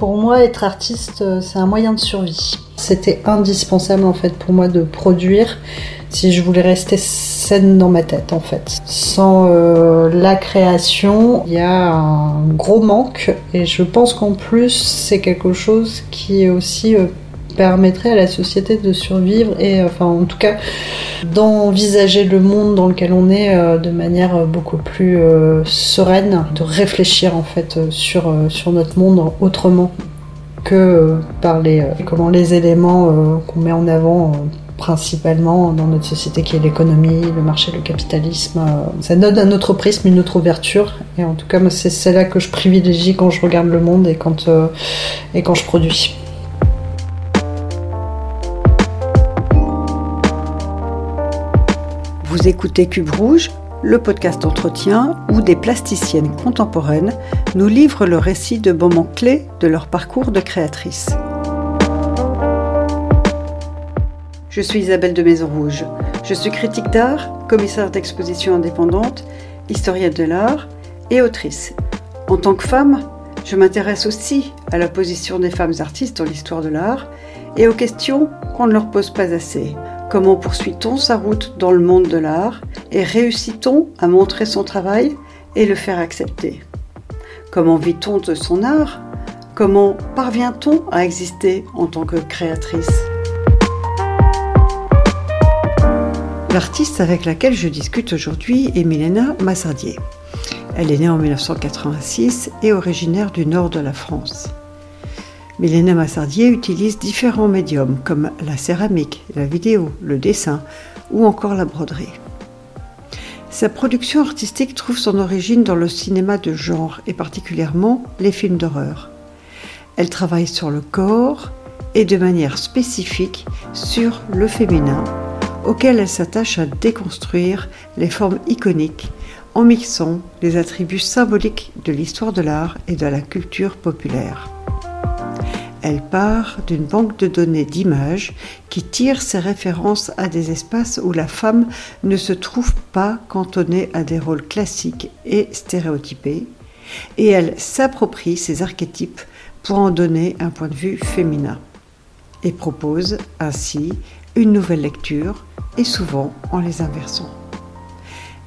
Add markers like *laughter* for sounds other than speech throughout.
Pour moi, être artiste, euh, c'est un moyen de survie. C'était indispensable en fait pour moi de produire si je voulais rester saine dans ma tête en fait. Sans euh, la création, il y a un gros manque et je pense qu'en plus c'est quelque chose qui est aussi euh, permettrait à la société de survivre et enfin en tout cas d'envisager le monde dans lequel on est euh, de manière beaucoup plus euh, sereine, de réfléchir en fait euh, sur, sur notre monde autrement que par les, comment, les éléments qu'on met en avant principalement dans notre société qui est l'économie, le marché, le capitalisme. Ça donne un autre prisme, une autre ouverture. Et en tout cas, c'est celle-là que je privilégie quand je regarde le monde et quand, et quand je produis. Vous écoutez Cube Rouge, le podcast entretien où des plasticiennes contemporaines nous livrent le récit de moments clés de leur parcours de créatrice. Je suis Isabelle de Maison Rouge. Je suis critique d'art, commissaire d'exposition indépendante, historienne de l'art et autrice. En tant que femme, je m'intéresse aussi à la position des femmes artistes dans l'histoire de l'art et aux questions qu'on ne leur pose pas assez. Comment poursuit-on sa route dans le monde de l'art et réussit-on à montrer son travail et le faire accepter? Comment vit-on de son art? Comment parvient-on à exister en tant que créatrice? L'artiste avec laquelle je discute aujourd'hui est Milena Massardier. Elle est née en 1986 et originaire du nord de la France. Milena Massardier utilise différents médiums comme la céramique, la vidéo, le dessin ou encore la broderie. Sa production artistique trouve son origine dans le cinéma de genre et particulièrement les films d'horreur. Elle travaille sur le corps et de manière spécifique sur le féminin, auquel elle s'attache à déconstruire les formes iconiques en mixant les attributs symboliques de l'histoire de l'art et de la culture populaire. Elle part d'une banque de données d'images qui tire ses références à des espaces où la femme ne se trouve pas cantonnée à des rôles classiques et stéréotypés, et elle s'approprie ces archétypes pour en donner un point de vue féminin, et propose ainsi une nouvelle lecture, et souvent en les inversant.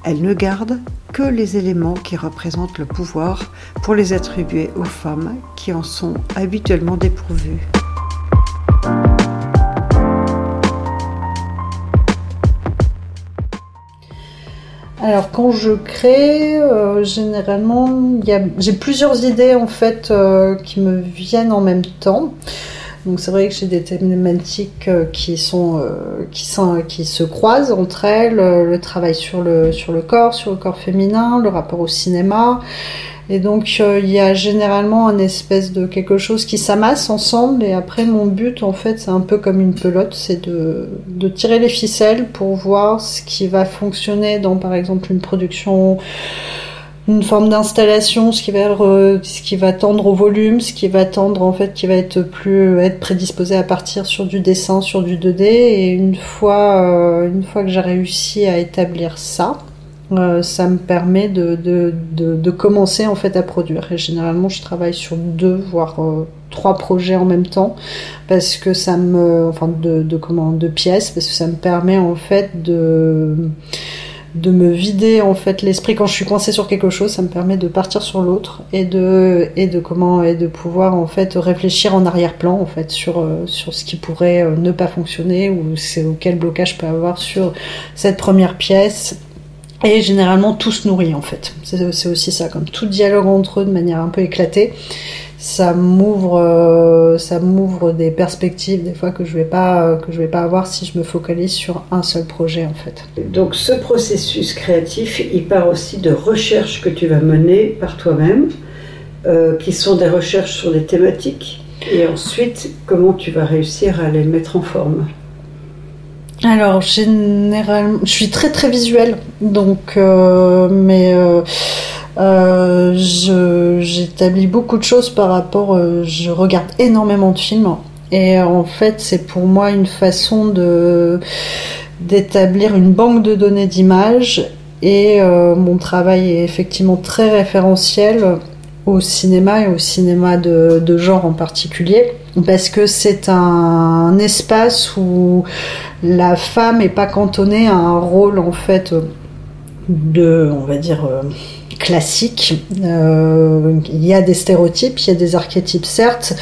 Elle ne garde que les éléments qui représentent le pouvoir pour les attribuer aux femmes qui en sont habituellement dépourvues. Alors quand je crée, euh, généralement, j'ai plusieurs idées en fait euh, qui me viennent en même temps. Donc c'est vrai que j'ai des thématiques euh, qui sont, euh, qui sont qui se croisent entre elles, euh, le travail sur le sur le corps, sur le corps féminin, le rapport au cinéma. Et donc il y a généralement un espèce de quelque chose qui s'amasse ensemble et après mon but en fait c'est un peu comme une pelote, c'est de, de tirer les ficelles pour voir ce qui va fonctionner dans par exemple une production une forme d'installation, ce qui va ce qui va tendre au volume, ce qui va tendre en fait, qui va être plus être prédisposé à partir sur du dessin, sur du 2D. Et une fois, euh, une fois que j'ai réussi à établir ça, euh, ça me permet de, de, de, commencer en fait à produire. Et généralement, je travaille sur deux voire euh, trois projets en même temps parce que ça me, enfin de, de comment, de pièces parce que ça me permet en fait de de me vider en fait l'esprit quand je suis coincée sur quelque chose, ça me permet de partir sur l'autre et de comment et de pouvoir en fait réfléchir en arrière-plan en fait sur euh, ce qui pourrait euh, ne pas fonctionner ou c'est quel blocage je peux avoir sur cette première pièce. Et généralement tout se nourrit en fait. C'est aussi ça, comme tout dialogue entre eux de manière un peu éclatée ça m'ouvre euh, ça m'ouvre des perspectives des fois que je vais pas euh, que je vais pas avoir si je me focalise sur un seul projet en fait. Donc ce processus créatif, il part aussi de recherches que tu vas mener par toi-même, euh, qui sont des recherches sur des thématiques, et ensuite comment tu vas réussir à les mettre en forme? Alors généralement, je suis très très visuelle, donc mais euh, J'établis beaucoup de choses par rapport. Euh, je regarde énormément de films et en fait, c'est pour moi une façon de d'établir une banque de données d'images et euh, mon travail est effectivement très référentiel au cinéma et au cinéma de, genre en particulier, parce que c'est un, espace où la femme n'est pas cantonnée à un rôle en fait de, on va dire, classique. Euh, il y a des stéréotypes, il y a des archétypes certes,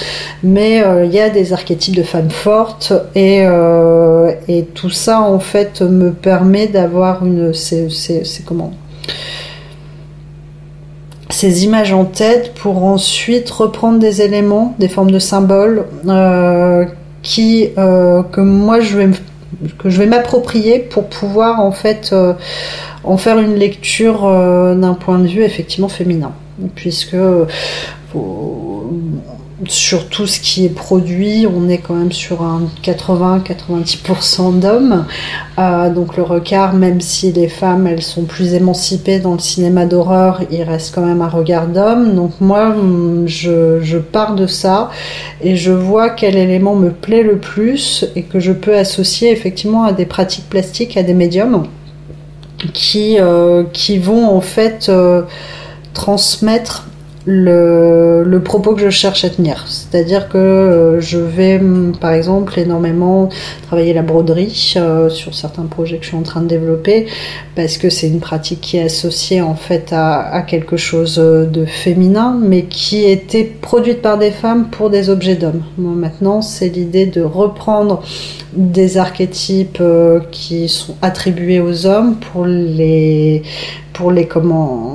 mais euh, il y a des archétypes de femmes fortes et, et tout ça en fait me permet d'avoir une, c'est comment ces images en tête pour ensuite reprendre des éléments, des formes de symboles euh, qui euh, que moi je vais que je vais m'approprier pour pouvoir en fait euh, en faire une lecture d'un point de vue effectivement féminin. Puisque sur tout ce qui est produit, on est quand même sur un 80-90% d'hommes. Euh, donc le regard, même si les femmes, elles sont plus émancipées dans le cinéma d'horreur, il reste quand même un regard d'homme. Donc moi, je, je, pars de ça et je vois quel élément me plaît le plus et que je peux associer effectivement à des pratiques plastiques, à des médiums qui, euh, vont en fait euh, transmettre le, propos que je cherche à tenir. C'est-à-dire que euh, je vais, par exemple, énormément travailler la broderie euh, sur certains projets que je suis en train de développer, parce que c'est une pratique qui est associée en fait à, quelque chose de féminin, mais qui était produite par des femmes pour des objets d'hommes. Moi, maintenant, c'est l'idée de reprendre des archétypes euh, qui sont attribués aux hommes pour les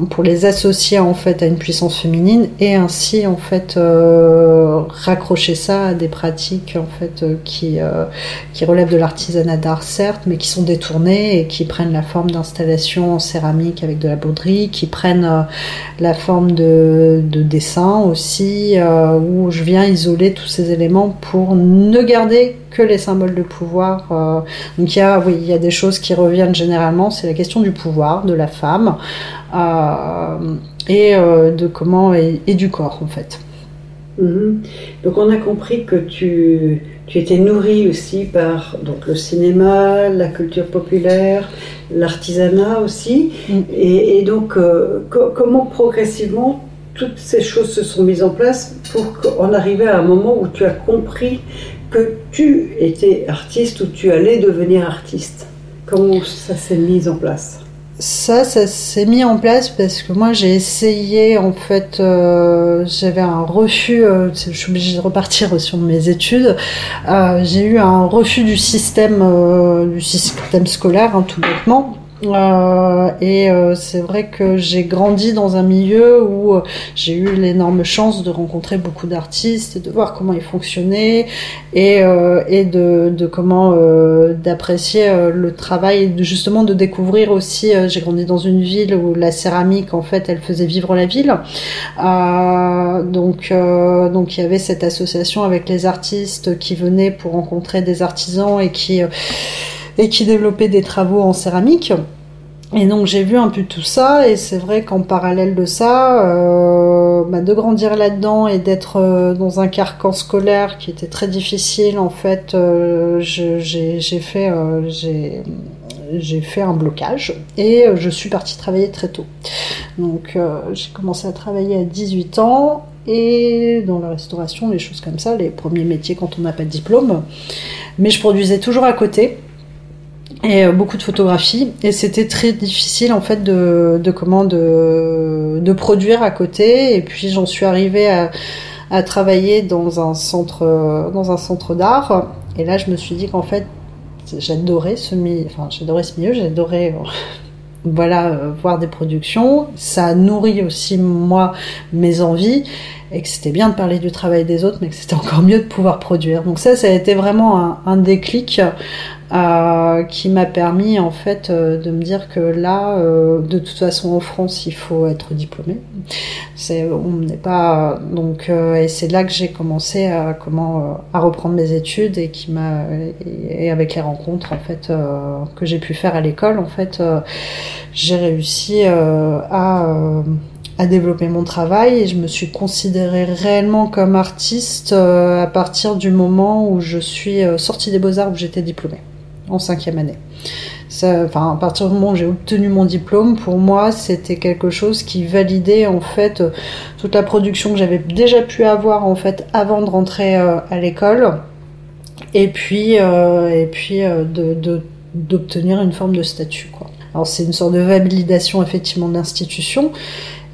pour les associer en fait à une puissance féminine et ainsi en fait euh, raccrocher ça à des pratiques en fait euh, qui euh, qui relèvent de l'artisanat d'art certes mais qui sont détournées et qui prennent la forme d'installations en céramique avec de la broderie qui prennent la forme de, de dessin aussi où je viens isoler tous ces éléments pour ne garder que les symboles de pouvoir. donc il y a oui il y a des choses qui reviennent généralement c'est la question du pouvoir de la femme euh, et euh, de comment et, du corps en fait. Mhm. Donc on a compris que tu, tu étais nourri aussi par donc, le cinéma, la culture populaire, l'artisanat aussi. Mm. Et, donc euh, comment progressivement toutes ces choses se sont mises en place pour qu'on arrive à un moment où tu as compris que tu étais artiste ou tu allais devenir artiste? Comment ça s'est mis en place? Ça, ça s'est mis en place parce que moi j'ai essayé, en fait, euh, j'avais un refus, euh, je suis obligée de repartir *laughs* sur mes études, euh, j'ai eu un refus du système, du système scolaire, hein, tout bêtement. Euh, et euh, c'est vrai que j'ai grandi dans un milieu où euh, j'ai eu l'énorme chance de rencontrer beaucoup d'artistes et de voir comment ils fonctionnaient et, et de, de comment d'apprécier le travail et justement de découvrir aussi. j'ai grandi dans une ville où la céramique en fait elle faisait vivre la ville. donc donc il y avait cette association avec les artistes qui venaient pour rencontrer des artisans et qui et qui développait des travaux en céramique. Et donc j'ai vu un peu tout ça et c'est vrai qu'en parallèle de ça, euh, bah, de grandir là-dedans et d'être euh, dans un carcan scolaire qui était très difficile, en fait, euh, j'ai fait un blocage et je suis partie travailler très tôt. Donc j'ai commencé à travailler à 18 ans et dans la restauration, les choses comme ça, les premiers métiers quand on n'a pas de diplôme. Mais je produisais toujours à côté et euh, beaucoup de photographies. Et c'était très difficile en fait de, de comment de, de produire à côté. Et puis j'en suis arrivée à, à travailler dans un centre dans un centre d'art. Et là je me suis dit qu'en fait j'adorais ce milieu enfin j'adorais ce milieu. J'adorais euh, *laughs* voilà euh, voir des productions. Ça nourrit aussi moi mes envies. Et que c'était bien de parler du travail des autres mais que c'était encore mieux de pouvoir produire. Donc ça ça a été vraiment un déclic euh, qui m'a permis en fait euh, de me dire que là, euh, de toute façon en France, il faut être diplômé. C'est, on n'est pas donc et c'est là que j'ai commencé à comment à reprendre mes études et qui m'a et, avec les rencontres en fait que j'ai pu faire à l'école en fait, j'ai réussi à à développer mon travail et je me suis considérée réellement comme artiste à partir du moment où je suis sortie des beaux-arts où j'étais diplômée en cinquième année. enfin, à partir du moment où j'ai obtenu mon diplôme, pour moi, c'était quelque chose qui validait en fait toute la production que j'avais déjà pu avoir en fait avant de rentrer à l'école, et puis de d'obtenir une forme de statut quoi. Alors c'est une sorte de validation effectivement de l'institution,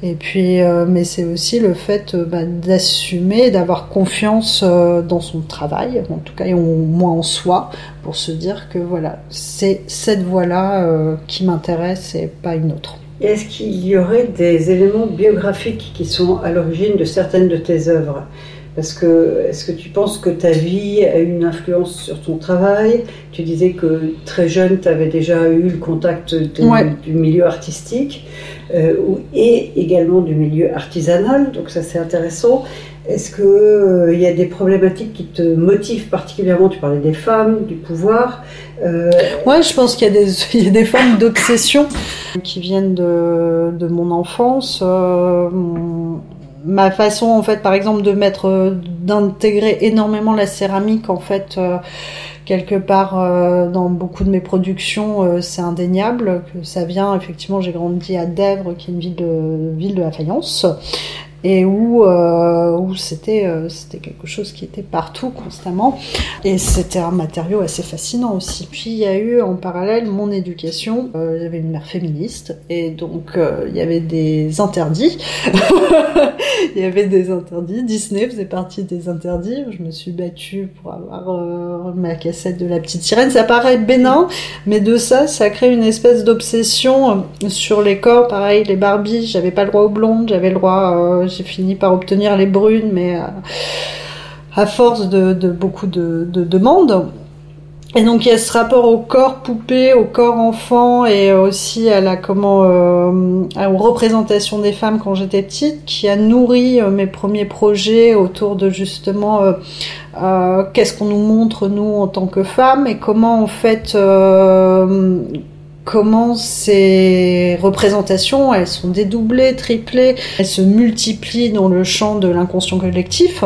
et puis, euh, mais c'est aussi le fait euh, bah, d'assumer, d'avoir confiance euh, dans son travail, en tout cas, et au moins en soi, pour se dire que voilà, c'est cette voie-là qui m'intéresse et pas une autre. Est-ce qu'il y aurait des éléments biographiques qui sont à l'origine de certaines de tes œuvres? Parce que est-ce que tu penses que ta vie a eu une influence sur ton travail? Tu disais que très jeune, tu avais déjà eu le contact du milieu artistique euh, et également du milieu artisanal, donc ça c'est intéressant. Est-ce qu'il euh, y a des problématiques qui te motivent particulièrement? Tu parlais des femmes, du pouvoir. Euh... Ouais, je pense qu'il y, *laughs* y, a des formes d'obsession qui viennent de, de mon enfance. Euh, ma façon en fait par exemple de mettre euh, d'intégrer énormément la céramique en fait euh, quelque part euh, dans beaucoup de mes productions c'est indéniable que ça vient effectivement j'ai grandi à Dèvres qui est une ville de ville de la faïence et où, euh, euh, c'était quelque chose qui était partout constamment et c'était un matériau assez fascinant aussi. Puis il y a eu en parallèle mon éducation, euh, j'avais une mère féministe et donc euh, il y avait des interdits. *laughs* il y avait des interdits, Disney faisait partie des interdits. Je me suis battue pour avoir euh, ma cassette de la petite sirène. Ça paraît bénin, mais de ça ça crée une espèce d'obsession sur les corps, pareil les Barbies, j'avais pas le droit aux blondes, j'avais le droit j'ai fini par obtenir les brunes, mais euh, à, force de, beaucoup de, demandes. Et donc il y a ce rapport au corps poupée, au corps enfant et aussi à la comment euh, aux représentations des femmes quand j'étais petite, qui a nourri euh, mes premiers projets autour de justement qu'est-ce qu'on nous montre nous en tant que femmes et comment en fait comment ces représentations, elles sont dédoublées, triplées, elles se multiplient dans le champ de l'inconscient collectif.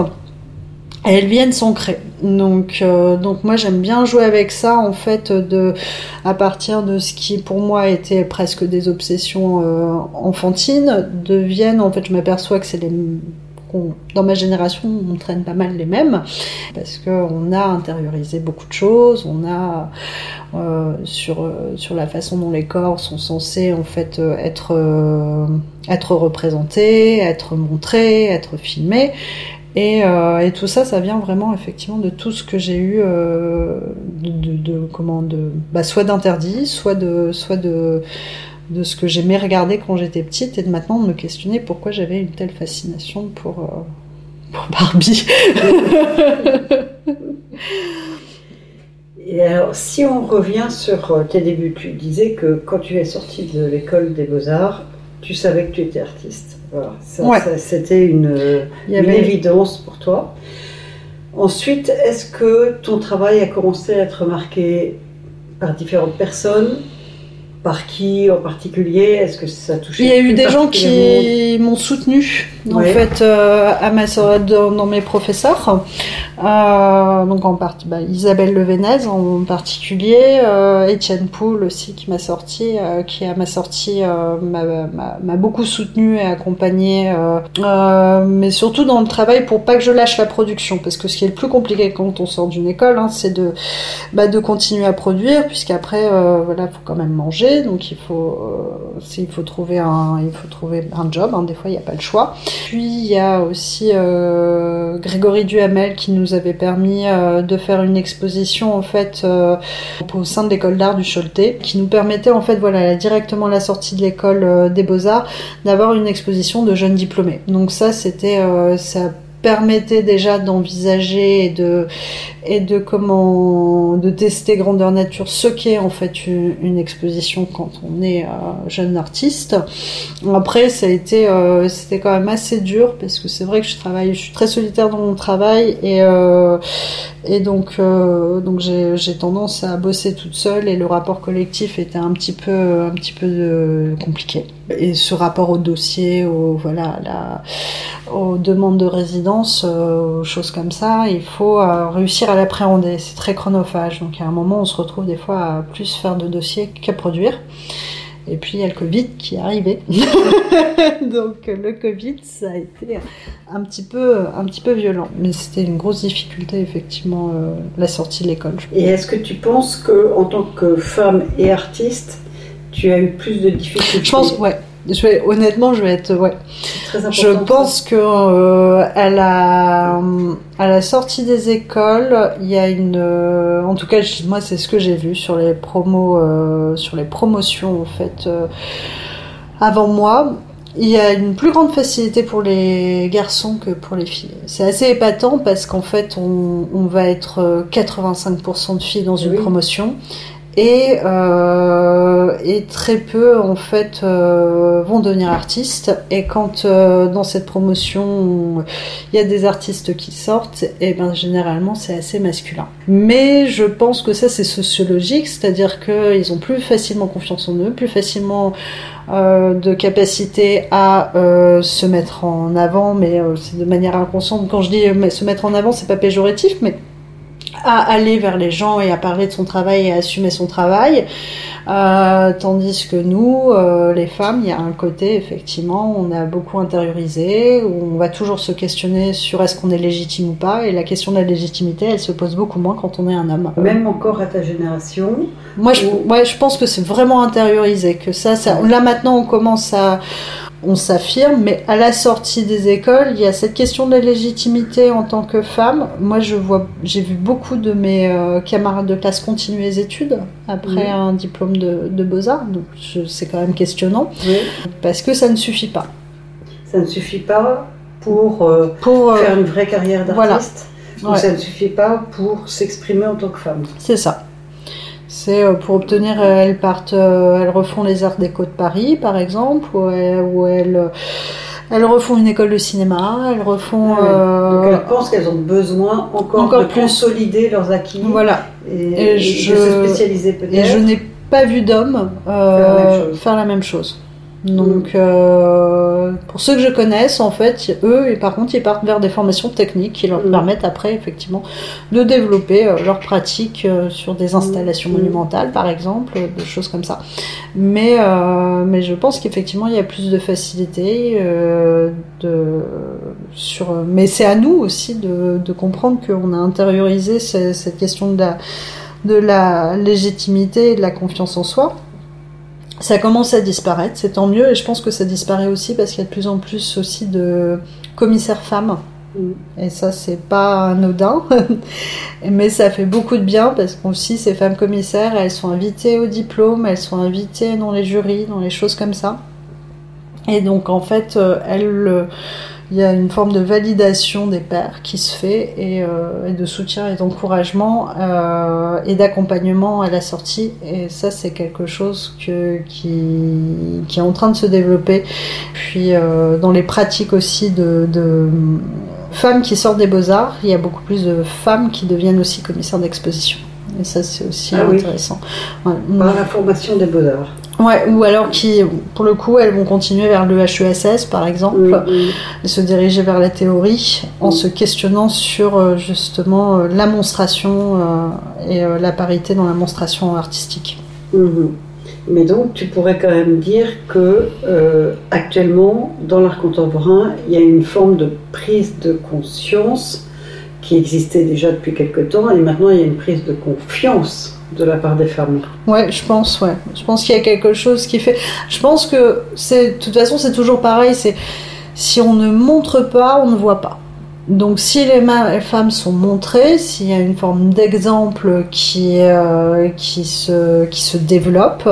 Et elles viennent s'ancrer. Donc, euh, donc moi j'aime bien jouer avec ça en fait à partir de ce qui pour moi était presque des obsessions euh, enfantines deviennent en fait je m'aperçois que c'est les dans ma génération, on traîne pas mal les mêmes parce qu'on a intériorisé beaucoup de choses, on a euh, sur euh, sur la façon dont les corps sont censés en fait euh, être être représentés, être montrés, être filmés. Et, tout ça, ça vient vraiment effectivement de tout ce que j'ai eu de, de, de, comment de bah, soit d'interdit, soit de soit de de ce que j'aimais regarder quand j'étais petite et de maintenant me questionner pourquoi j'avais une telle fascination pour, euh, *laughs* pour Barbie. et alors, si on revient sur euh, tes débuts, tu disais que quand tu es sortie de l'école des beaux-arts, tu savais que tu étais artiste. Voilà, c'était une, une évidence pour toi. Ensuite, est-ce que ton travail a commencé à être remarqué par différentes personnes par qui en particulier Est-ce que ça a touché Il y a eu des gens qui m'ont soutenu en fait euh, à ma dans, dans mes professeurs. Euh, donc en partie bah, Isabelle Levenez en particulier, euh, Étienne Poul aussi qui m'a sorti, qui à ma sortie m'a beaucoup soutenu et accompagné, mais surtout dans le travail pour pas que je lâche la production, parce que ce qui est le plus compliqué quand on sort d'une école, hein, c'est de bah, de continuer à produire, puisqu'après voilà faut quand même manger, donc il faut il faut trouver un job, hein, des fois il n'y a pas le choix. Puis il y a aussi Grégory Duhamel qui nous avait permis euh, de faire une exposition en fait euh, au sein de l'école d'art du Choletais, qui nous permettait en fait voilà directement à la sortie de l'école euh, des beaux arts d'avoir une exposition de jeunes diplômés. Donc ça c'était permettait déjà d'envisager et de et de comment de tester grandeur nature ce qu'est en fait une, exposition quand on est euh, jeune artiste. Après ça a été euh, c'était quand même assez dur parce que c'est vrai que je travaille je suis très solitaire dans mon travail et euh, Et donc, donc j'ai tendance à bosser toute seule et le rapport collectif était un petit peu, un petit peu compliqué. Et ce rapport au dossier, au, voilà, la, aux demandes de résidence, euh, aux choses comme ça, il faut euh, réussir à l'appréhender. C'est très chronophage. Donc à un moment, on se retrouve des fois à plus faire de dossiers qu'à produire. Et puis il y a le Covid qui est arrivé. *laughs* Donc le Covid, ça a été un petit peu, un petit peu violent. Mais c'était une grosse difficulté, effectivement, euh, la sortie de l'école. Et est-ce que tu penses que, en tant que femme et artiste, tu as eu plus de difficultés Je pense, ouais. Je vais, honnêtement, je vais être, ouais. Très. Je pense que euh, à la à la sortie des écoles, il y a une, euh, en tout cas, moi, c'est ce que j'ai vu sur les promos, euh, sur les promotions en fait. avant moi, il y a une plus grande facilité pour les garçons que pour les filles. C'est assez épatant parce qu'en fait, on, on va être euh, 85% de filles dans une Oui. promotion. Et, euh, et très peu en fait euh, vont devenir artistes. Et quand euh, dans cette promotion on- il y a des artistes qui sortent et ben généralement c'est assez masculin. Mais je pense que ça c'est sociologique. C'est-à-dire qu'ils ont plus facilement confiance en eux plus facilement de capacité à se mettre en avant. Mais c'est de manière inconsciente. Quand je dis se mettre en avant c'est pas péjoratif mais à aller vers les gens et à parler de son travail et à assumer son travail. Euh, tandis que nous, euh, les femmes, il y a un côté, effectivement, on a beaucoup intériorisé, où on va toujours se questionner sur est-ce qu'on est légitime ou pas, et la question de la légitimité, elle se pose beaucoup moins quand on est un homme. Même encore à ta génération, Moi, je, Ou- ouais, je pense que c'est vraiment intériorisé, que ça, ça, là maintenant, on commence à, on s'affirme, mais à la sortie des écoles, il y a cette question de la légitimité en tant que femme. Moi, je vois, j'ai vu beaucoup de mes euh, camarades de classe continuer les études après un diplôme de, de beaux-arts, donc c'est quand même questionnant, parce que ça ne suffit pas. ça ne suffit pas pour euh, Pour, euh, faire une vraie carrière voilà. d'artiste. Ou Ouais. ça ne suffit pas pour s'exprimer en tant que femme. C'est ça. C'est euh, pour obtenir, euh, elles partent, euh, elles refont les Arts Déco de Paris, par exemple, où elles, où elles, elles refont une école de cinéma, elles refont. Ah ouais. euh, Donc elles pensent qu'elles ont besoin encore, encore de plus. consolider leurs acquis voilà. et, Et et je- de se spécialiser peut-être. Et je n'ai pas vu d'hommes euh, faire la même chose. Donc, euh, pour ceux que je connaisse, en fait, eux, et par contre, ils partent vers des formations techniques qui leur Mm. permettent après, effectivement, de développer euh, leurs pratiques euh, sur des installations Mm. monumentales, par exemple, euh, des choses comme ça. Mais, euh, mais je pense qu'effectivement, il y a plus de facilité euh, de, sur. Mais c'est à nous aussi de, de comprendre qu'on a intériorisé ce- cette question de la, de la légitimité et de la confiance en soi. Ça commence à disparaître, c'est tant mieux, et je pense que ça disparaît aussi parce qu'il y a de plus en plus aussi de commissaires femmes. Mm. Et ça, c'est pas anodin, *laughs* mais ça fait beaucoup de bien parce qu'aussi ces femmes commissaires, elles sont invitées au diplôme, elles sont invitées dans les jurys, dans les choses comme ça. Et donc en fait, euh, elles, euh, il y a une forme de validation des pairs qui se fait et, euh, et de soutien et d'encouragement euh, et d'accompagnement à la sortie. Et ça, c'est quelque chose que, qui, qui est en train de se développer. Puis euh, dans les pratiques aussi de, de femmes qui sortent des beaux-arts, il y a beaucoup plus de femmes qui deviennent aussi commissaires d'exposition. Et ça, c'est aussi Ah oui. intéressant. Ouais. Par la formation des beaux-arts. Ouais, ou alors qui, pour le coup, elles vont continuer vers le HESS, par exemple, et se diriger vers la théorie en se questionnant sur euh, justement euh, la monstration euh, et la parité dans la monstration artistique. Mhm. Mais donc, tu pourrais quand même dire que euh, actuellement, dans l'art contemporain, il y a une forme de prise de conscience qui existait déjà depuis quelque temps, et maintenant il y a une prise de confiance de la part des femmes. Ouais, je pense, ouais. Je pense qu'il y a quelque chose qui fait. Je pense que c'est, de toute façon, c'est toujours pareil. C'est si on ne montre pas, on ne voit pas. Donc, si les, femmes sont montrées, s'il y a une forme d'exemple qui, euh, qui, se, qui se développe,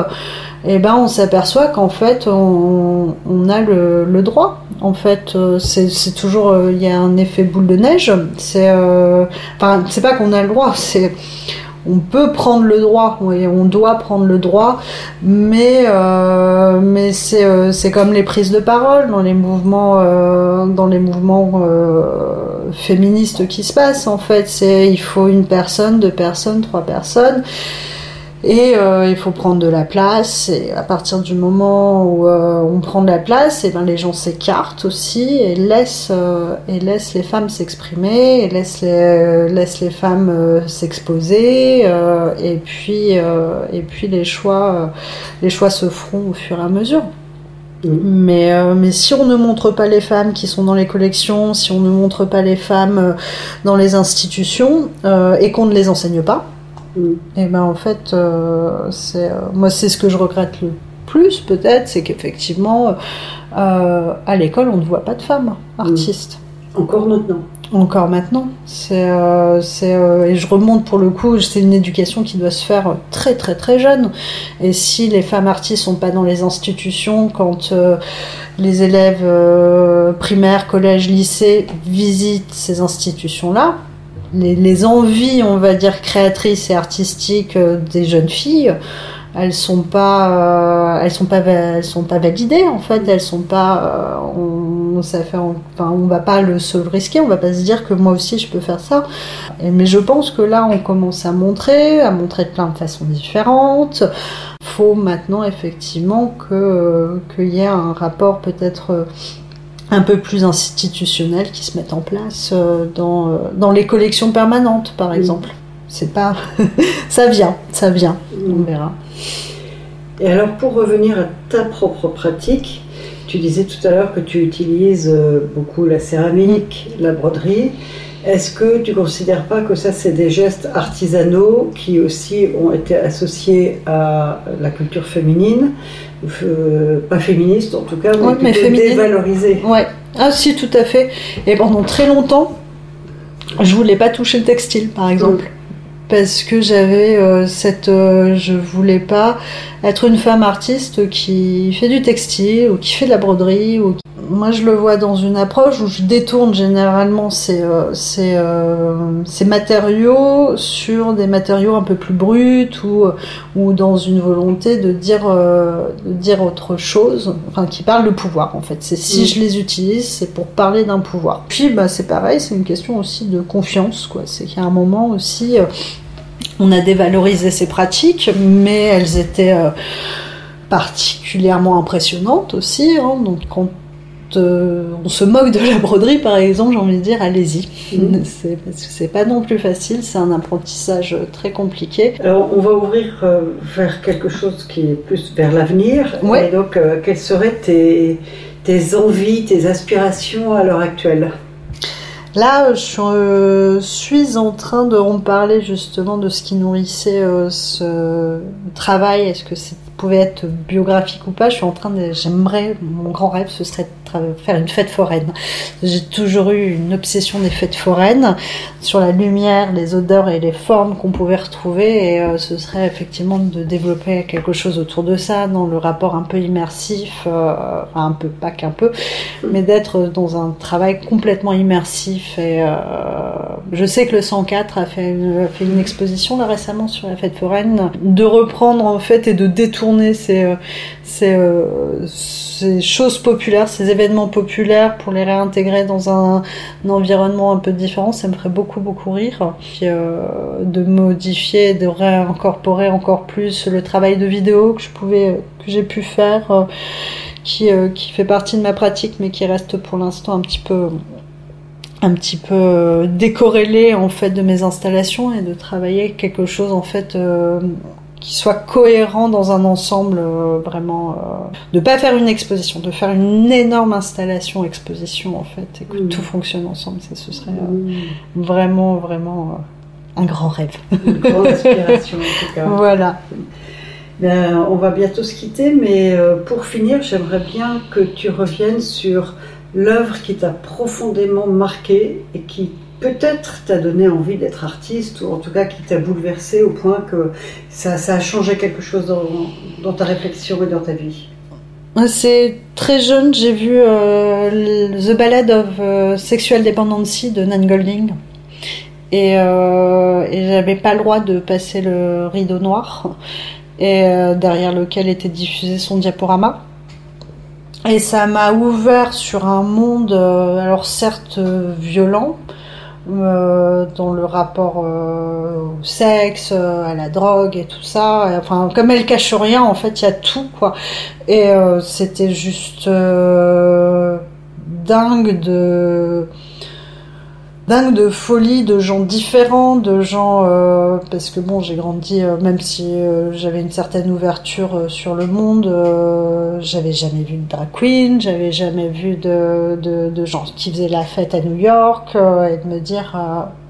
eh ben, on s'aperçoit qu'en fait, on, a le, droit. En fait, euh, c'est toujours, euh, il y a un effet boule de neige. C'est, euh, enfin, c'est pas qu'on a le droit, c'est on peut prendre le droit, oui, on doit prendre le droit, mais, mais c'est, comme les prises de parole dans les mouvements, dans les mouvements féministes qui se passent en fait. C'est il faut une personne, deux personnes, trois personnes. Et euh, il faut prendre de la place. Et à partir du moment où euh, on prend de la place, et ben les gens s'écartent aussi et laissent euh, et laissent les femmes s'exprimer, et laissent les laissent les femmes s'exposer. et puis et puis les choix les choix se feront au fur et à mesure. Mais, mais si on ne montre pas les femmes qui sont dans les collections, si on ne montre pas les femmes dans les institutions et qu'on ne les enseigne pas, et ben en fait, euh, c'est euh, moi c'est ce que je regrette le plus peut-être, c'est qu'effectivement euh, à l'école on ne voit pas de femmes artistes. Encore maintenant. Encore maintenant. C'est, et je remonte pour le coup, c'est une éducation qui doit se faire très très très jeune. Et si les femmes artistes sont pas dans les institutions, quand les élèves primaires, collèges, lycées visitent ces institutions-là, les, envies, on va dire, créatrices et artistiques euh, des jeunes filles, elles sont pas, euh, elles sont pas, elles sont pas validées en fait. Elles sont pas, euh, on, ça fait, on va pas le se risquer. On va pas se dire que moi aussi je peux faire ça. mais je pense que là, on commence à montrer, à montrer de plein de façons différentes. Faut maintenant effectivement que qu'il y ait un rapport peut-être un peu plus institutionnels qui se mettent en place euh, dans, euh, dans les collections permanentes, par exemple. C'est pas. *laughs* ça vient, ça vient, on verra. Et alors, pour revenir à ta propre pratique, tu disais tout à l'heure que tu utilises euh, beaucoup la céramique, la broderie. Est-ce que tu considères pas que ça, c'est des gestes artisanaux qui aussi ont été associés à la culture féminine euh, pas féministe en tout cas, mais, dévalorisée? Ouais. Ah si, tout à fait. Et pendant très longtemps, je voulais pas toucher le textile, par exemple. Parce que j'avais euh, cette. Euh, je voulais pas être une femme artiste qui fait du textile ou qui fait de la broderie ou moi, je le vois dans une approche où je détourne généralement ces, euh, euh, ces, matériaux sur des matériaux un peu plus bruts ou, ou dans une volonté de dire, euh, de dire autre chose, enfin, qui parle de pouvoir en fait. C'est si mm. je les utilise, c'est pour parler d'un pouvoir. Puis, bah, c'est pareil, c'est une question aussi de confiance, quoi. C'est qu'il y a un moment aussi, on a dévalorisé ces pratiques, mais elles étaient particulièrement impressionnantes aussi. Hein, donc, quand euh, on se moque de la broderie, par exemple, j'ai envie de dire, allez-y. Mm. *laughs* C'est, parce que c'est pas non plus facile, c'est un apprentissage très compliqué. Alors, on va ouvrir euh, vers quelque chose qui est plus vers l'avenir. Et donc, euh, quelles seraient tes, tes envies, tes aspirations à l'heure actuelle? Là, je suis en train de en parler justement de ce qui nourrissait ce travail. Est-ce que c'est pouvait être biographique ou pas, je suis en train de. J'aimerais, mon grand rêve, ce serait de faire une fête foraine. J'ai toujours eu une obsession des fêtes foraines sur la lumière, les odeurs et les formes qu'on pouvait retrouver, et euh, ce serait effectivement de développer quelque chose autour de ça, dans le rapport un peu immersif, euh, un peu, pas qu'un peu, mais d'être dans un travail complètement immersif. Et euh, je sais que le 104 a fait une, a fait une exposition là récemment sur la fête foraine, de reprendre en fait et de détourner ces, ces, euh, ces, choses populaires, ces événements populaires pour les réintégrer dans un, environnement un peu différent, ça me ferait beaucoup beaucoup rire. Euh, de modifier, de réincorporer encore plus le travail de vidéo que je pouvais, que j'ai pu faire, euh, qui, qui fait partie de ma pratique, mais qui reste pour l'instant un petit peu un petit peu décorrélé en fait de mes installations et de travailler quelque chose en fait qui soit cohérent dans un ensemble euh, vraiment euh, de pas faire une exposition de faire une énorme installation exposition en fait et que tout fonctionne ensemble ça ce serait euh, vraiment vraiment un grand rêve. Une grande inspiration en tout *laughs* cas. Voilà. Ben, on va bientôt se quitter mais pour finir j'aimerais bien que tu reviennes sur l'œuvre qui t'a profondément marqué et qui peut-être t'a donné envie d'être artiste, ou en tout cas qui t'a bouleversé au point que ça, a changé quelque chose dans, ta réflexion et dans ta vie C'est très jeune, j'ai vu euh, The Ballad of euh, Sexual Dependency de Nan Golding. et, et j'avais pas le droit de passer le rideau noir et derrière lequel était diffusé son diaporama. Et ça m'a ouvert sur un monde, alors certes violent, euh, dans le rapport euh, au sexe, euh, à la drogue et tout ça. enfin, comme elle cache rien, en fait, il y a tout, quoi. Et c'était juste dingue de dingue de folie, de gens différents, de gens euh, parce que bon, j'ai grandi euh, même si euh, j'avais une certaine ouverture sur le monde, j'avais jamais vu de drag queen, j'avais jamais vu de, gens qui faisaient la fête à New York et de me dire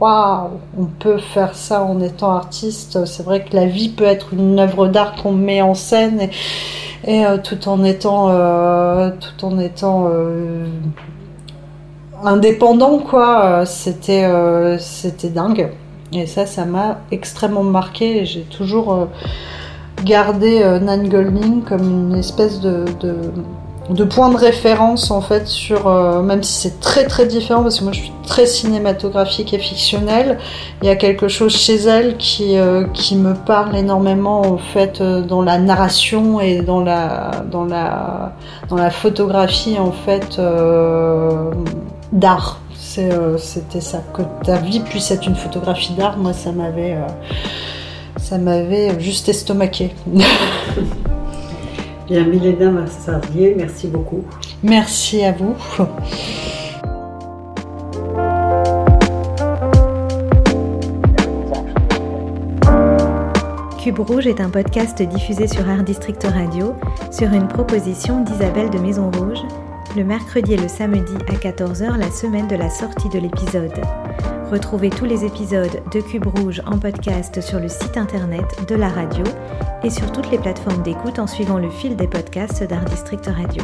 waouh, on peut faire ça en étant artiste. C'est vrai que la vie peut être une œuvre d'art qu'on met en scène et, et tout en étant tout en étant indépendant quoi. Euh, c'était euh, c'était dingue. Et ça ça m'a extrêmement marqué. J'ai toujours euh, gardé Nan Golding comme une espèce de, point de référence en fait sur même si c'est très très différent parce que moi je suis très cinématographique et fictionnelle il y a quelque chose chez elle qui qui me parle énormément en fait dans la narration et dans la dans la dans la photographie en fait d'art. Euh, c'était ça. Que ta vie puisse être une photographie d'art, moi, ça m'avait, euh, ça m'avait juste estomaqué. *laughs* Bien, Milena Massardier, merci beaucoup. Merci à vous. Cube Rouge est un podcast diffusé sur Art District Radio sur une proposition d'Isabelle de Maison Rouge le mercredi et le samedi à 14h la semaine de la sortie de l'épisode. Retrouvez tous les épisodes de Cube Rouge en podcast sur le site internet de la radio et sur toutes les plateformes d'écoute en suivant le fil des podcasts d'Art District Radio.